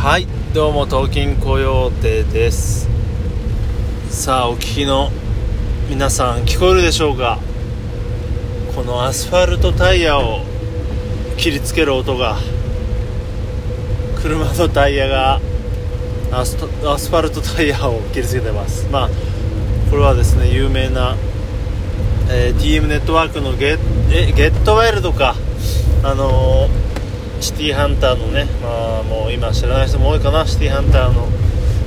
はいどうも東京コヨーテです。さあお聞きの皆さん聞こえるでしょうか？このアスファルトタイヤを切りつける音が車のタイヤがアスファルトタイヤを切りつけてます。まあこれはですね有名な、えー、TM ネットワークのゲえゲットワイルドか。あのーシティーハンターのね、まあ、もう今知らない人も多いかな。シティーハンターの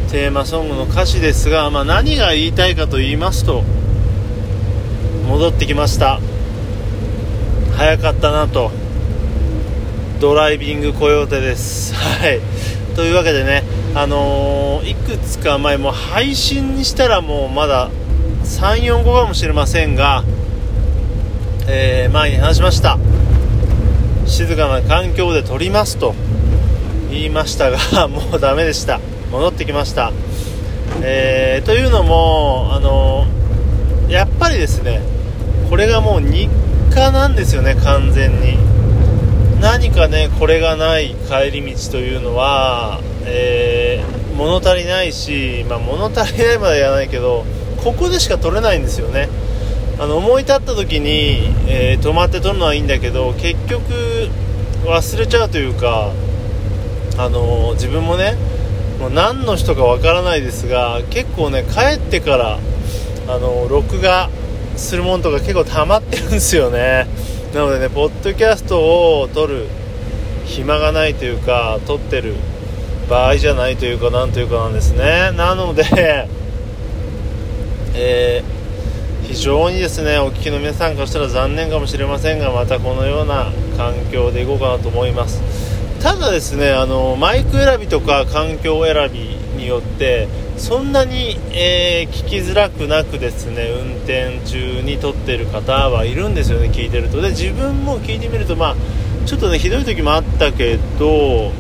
テーマソングの歌詞ですが、まあ、何が言いたいかと言いますと戻ってきました。早かったなと。ドライビングコヨーテです。はい。というわけでねあのー、いくつか前も配信にしたらもうまだ34個かもしれませんが、えー、前に話しました。静かな環境で撮りますと言いましたが もうダメでした。戻ってきました、えー、というのもあのやっぱりですねこれがもう日課なんですよね完全に。何かねこれがない帰り道というのは、えー、物足りないし、まあ、物足りないまでは言わないけどここでしか撮れないんですよね。あの思い立った時に、えー、止まって撮るのはいいんだけど結局忘れちゃうというか、あの自分もねもう何の人かわからないですが結構ね帰ってからあの録画するものとか結構溜まってるんですよね。なのでねポッドキャストを撮る暇がないというか撮ってる場合じゃないというかなんというかなんですね。なので えー非常にですねお聞きの皆さんからしたら残念かもしれませんがまたこのような環境でいこうかなと思います。ただですねあのマイク選びとか環境選びによってそんなに、えー、聞きづらくなくですね運転中に撮ってる方はいるんですよね聞いてると。で自分も聞いてみるとまあちょっとねひどい時もあったけど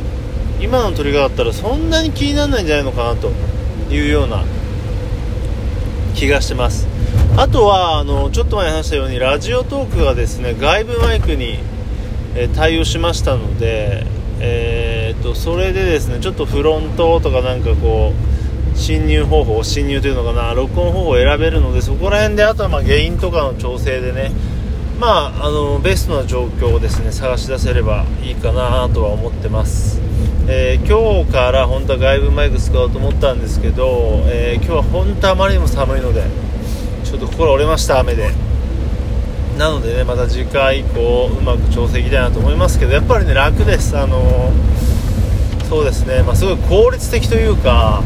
今の撮り方だったらそんなに気にならないんじゃないのかなというような気がしてます。あとはあのちょっと前に話したようにラジオトークがですね外部マイクに、え対応しましたので、えーと、それでですねちょっとフロントとかなんかこう侵入方法侵入というのかな録音方法を選べるのでそこら辺であとはま原因とかの調整でねまあ、あのベストな状況をですね探し出せればいいかなとは思ってます、えー、今日から本当は外部マイク使おうと思ったんですけど、えー、今日は本当あまりにも寒いのでちょっと心折れました雨で。なのでねまた次回以降うまく調整いきたいなと思いますけどやっぱりね楽です。あの、そうですね、まあ、すごい効率的というか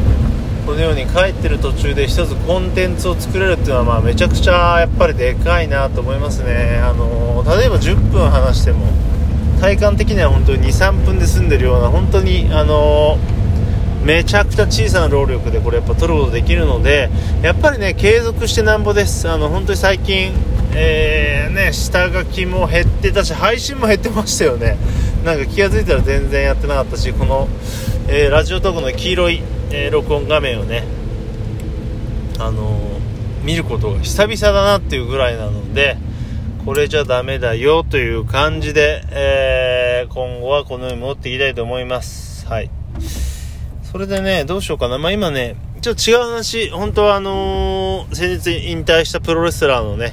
このように帰ってる途中で1つコンテンツを作れるっていうのはまあめちゃくちゃやっぱりでかいなと思いますね。あの、例えば10分話しても体感的には本当に23分で済んでるような本当にあのめちゃくちゃ小さな労力でこれやっぱ取ることできるのでやっぱりね継続してなんぼです。あの本当に最近えー、ね下書きも減ってたし配信も減ってましたよね。なんか気が付いたら全然やってなかったしこの、えー、ラジオトークの黄色い、えー、録音画面をねあの見ることが久々だなっていうぐらいなのでこれじゃダメだよという感じで、え今後はこのように戻っていきたいと思います。はい。それでね、どうしようかな。まあ、今ね、ちょっと違う話、本当はあのー、先日引退したプロレスラーのね、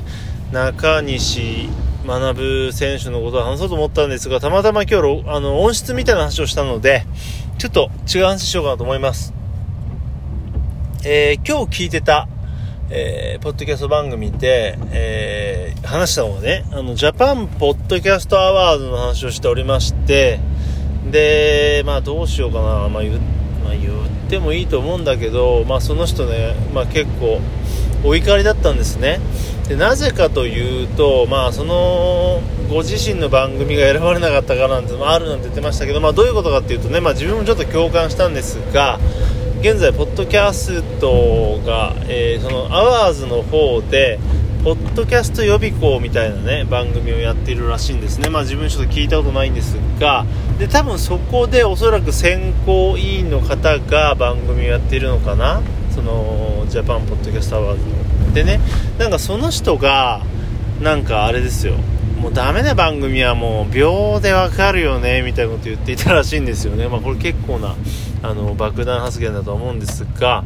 中西学選手のことを話そうと思ったんですが、たまたま今日、あの、音質みたいな話をしたので、ちょっと違う話しようかなと思います。えー、今日聞いてた、えー、ポッドキャスト番組で、えー、話したのはね、あの、ジャパンポッドキャストアワードの話をしておりまして、で、まあどうしようかな、まあ言って、まあ、言ってもいいと思うんだけど、まあ、その人ね、まあ、結構お怒りだったんですね。でなぜかというと、まあ、そのご自身の番組が選ばれなかったからなんてあるなんて言ってましたけど、まあ、どういうことかっていうとね、まあ、自分もちょっと共感したんですが現在、ポッドキャストが、えー、そのアワードの方でポッドキャスト予備校みたいなね番組をやっているらしいんですね、まあ、自分ちょっと聞いたことないんですがで多分そこでおそらく選考委員の方が番組をやっているのかな。そのジャパンポッドキャストアワードでねなんかその人がなんかあれですよ。もうダメな番組はもう秒でわかるよねみたいなこと言っていたらしいんですよね、まあ、これ結構なあの爆弾発言だと思うんですが、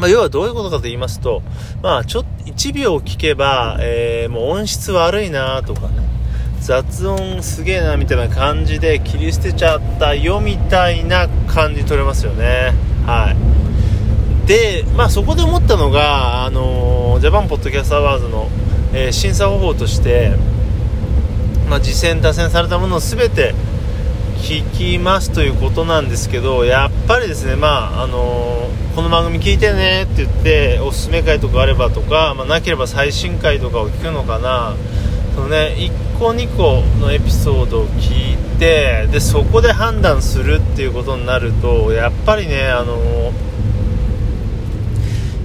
まあ、要はどういうことかと言いますと、まあ、ちょっと1秒聞けば、えー、もう音質悪いなとかね。雑音すげえなみたいな感じで切り捨てちゃったよみたいな感じ取れますよね。はい。でまあそこで思ったのがあのー、ジャパンポッドキャストアワードのえー、審査方法として、まあ、次戦打線されたものを全て聞きますということなんですけどやっぱりですね、まああのー、この番組聞いてねって言っておすすめ会とかあればとか、まあ、なければ最新回とかを聞くのかな。その、ね、1個2個のエピソードを聞いてでそこで判断するっていうことになるとやっぱりね、あの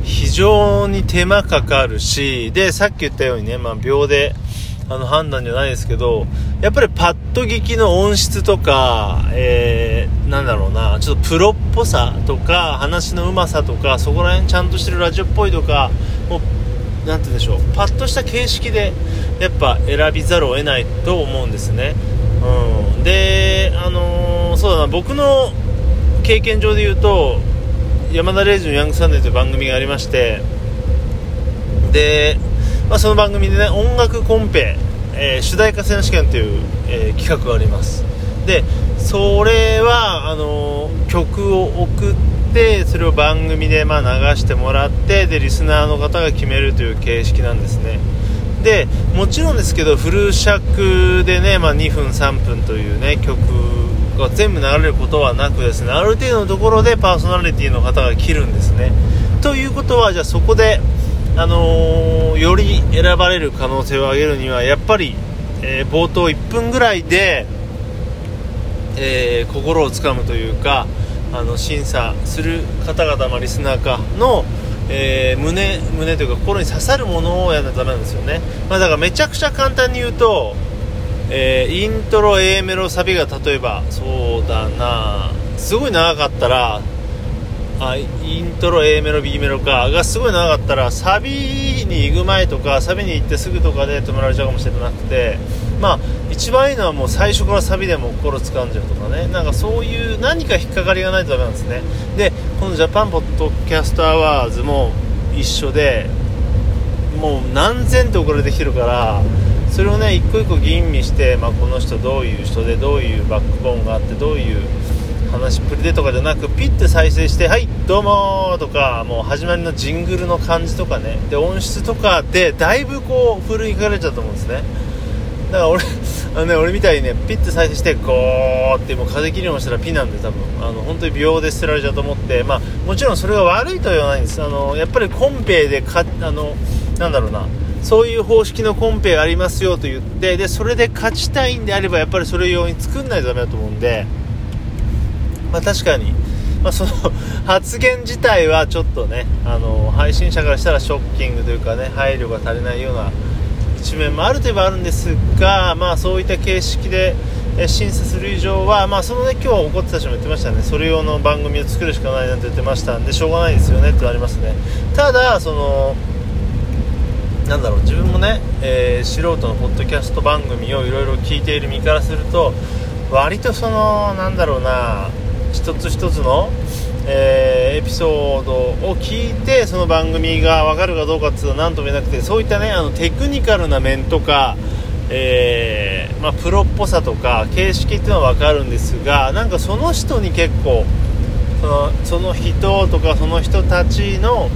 非常に手間かかるし、で、さっき言ったようにね、まあ、秒で、あの、判断じゃないですけど、やっぱりパッと聞きの音質とか、えー、なんだろうな、ちょっとプロっぽさとか、話のうまさとか、そこら辺ちゃんとしてるラジオっぽいとか、もう、なんて言うんでしょう、パッとした形式で、やっぱ選びざるを得ないと思うんですね。うん。で、あのー、そうだな、僕の経験上で言うと、山田レイジのヤングサンデーという番組がありましてで、まあ、その番組でね音楽コンペ、えー、主題歌選手権という、えー、企画があります。でそれはあのー、曲を送ってそれを番組でまあ流してもらってでリスナーの方が決めるという形式なんですね。でもちろんですけどフル尺でね、まあ、2分3分というね曲が全部流れることはなくですねある程度のところでパーソナリティの方が切るんですね。ということはじゃあそこで、あのー、より選ばれる可能性を上げるにはやっぱり、えー、冒頭1分ぐらいで、えー、心をつかむというかあの審査する方々、まあ、リスナーかの、えー、胸胸というか心に刺さるものをやらないとダメなんですよね、まあ、だからめちゃくちゃ簡単に言うとえ、イントロ A メロサビが例えばそうだなすごい長かったらあイントロ A メロ B メロか。がすごい長かったらサビに行く前とかサビに行ってすぐとかで止められちゃうかもしれなくて。まあ一番いいのはもう最初からサビでも心掴んじゃうとかね。なんかそういう何か引っかかりがないとダメなんですね。でこのジャパンポッドキャストアワードも一緒でもう何千って送られてきてるからそれをね一個一個吟味して、まあ、この人どういう人でどういうバックボーンがあってどういう話っぷりでとかじゃなくピッて再生して「はいどうも」とかもう始まりのジングルの感じとかね。で音質とかでだいぶこう奮いかれちゃうと思うんですね。だから俺あのね俺みたいにねピッて再生してゴーってもう風切りもしたらピなんで多分。あの本当に秒で捨てられちゃうと思って。まあもちろんそれが悪いとは言わないんです。あのやっぱりコンペでかあのなんだろうな。そういう方式のコンペがありますよと言ってでそれで勝ちたいんであればやっぱりそれ用に作んないとダメだと思うんで、まあ、確かに、まあ、その 発言自体はちょっとねあの配信者からしたらショッキングというかね配慮が足りないような一面もあるといえばあるんですが、まあ、そういった形式で審査する以上は、まあ、そのね今日怒ってた人も言ってましたね。それ用の番組を作るしかないなんて言ってましたんでしょうがないですよねってなりますね。ただそのなんだろう自分もね、えー、素人のポッドキャスト番組をいろいろ聞いている身からすると割とそのなんだろうな一つ一つの、えー、エピソードを聞いてその番組が分かるかどうかっていうのは何とも言えなくてそういったねあのテクニカルな面とか、えー、まあ、プロっぽさとか形式っていうのは分かるんですがなんかその人に結構そのその人とかその人たちの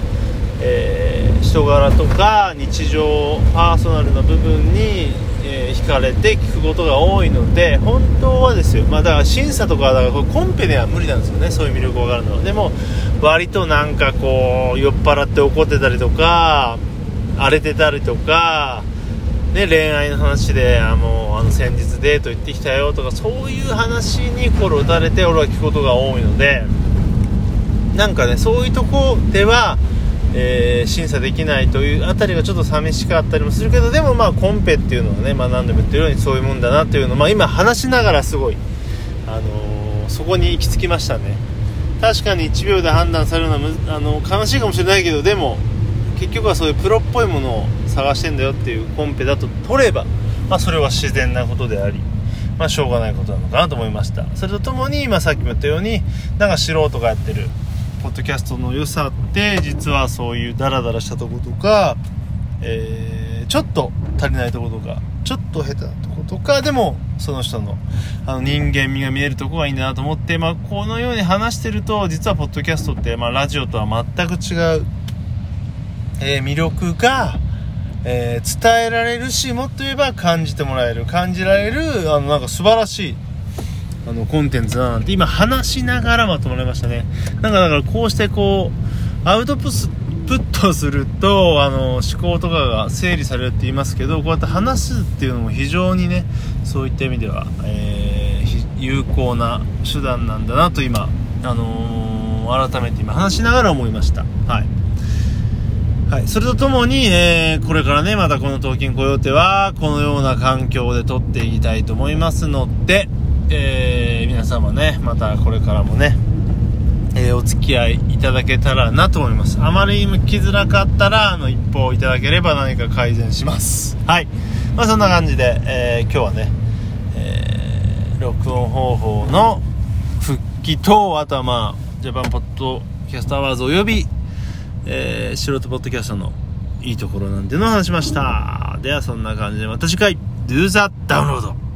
えー、人柄とか日常パーソナルな部分に、えー、惹かれて聞くことが多いので本当はですよ、まあ、だから審査とかだからこれコンペでは無理なんですよね。そういう魅力があるのは。でも割となんかこう酔っ払って怒ってたりとか荒れてたりとかね、恋愛の話であもうあの先日デート行ってきたよとかそういう話に心打たれて俺は聞くことが多いのでなんかねそういうとこではえー、審査できないというあたりがちょっと寂しかったりもするけどでもまあコンペっていうのはね、まあ、何度も言ってるようにそういうもんだなっていうのを、まあ、今話しながらすごい、あのー、そこに行き着きましたね。確かに1秒で判断されるのはあの悲しいかもしれないけどでも結局はそういうプロっぽいものを探してんだよっていうコンペだと取ればまあ、それは自然なことであり、まあ、しょうがないことなのかなと思いました。それとともに、まあ、さっきも言ったようになんか素人がやってるポッドキャストの良さって実はそういうダラダラしたとことか、えー、ちょっと足りないとことかちょっと下手なとことかでもその人のあの人間味が見えるとこがいいんだなと思って、まあ、このように話してると実はポッドキャストって、まあ、ラジオとは全く違う、えー、魅力が、えー、伝えられるしもっと言えば感じてもらえる感じられるあのなんか素晴らしいあのコンテンツだなんて今話しながらまとまりましたね。なんかだからこうしてこうアウトプットするとあの思考とかが整理されるって言いますけどこうやって話すっていうのも非常にねそういった意味では、えー、有効な手段なんだなと今、あのー、改めて今話しながら思いました。はい。はい、それとともに、えー、これからね、またこの東京雇用手は、このような環境で撮っていきたいと思いますので、えー、皆様ね、またこれからもね、えー、お付き合いいただけたらなと思います。あまりにも来づらかったらあの一報いただければ何か改善します。はい。まあそんな感じで、えー、今日はね、えー、録音方法の復帰とあとはまあジャパンポッドキャストアワードおよび、えー、素人ポッドキャストのいいところなんてのを話しました。ではそんな感じでまた次回 Do the download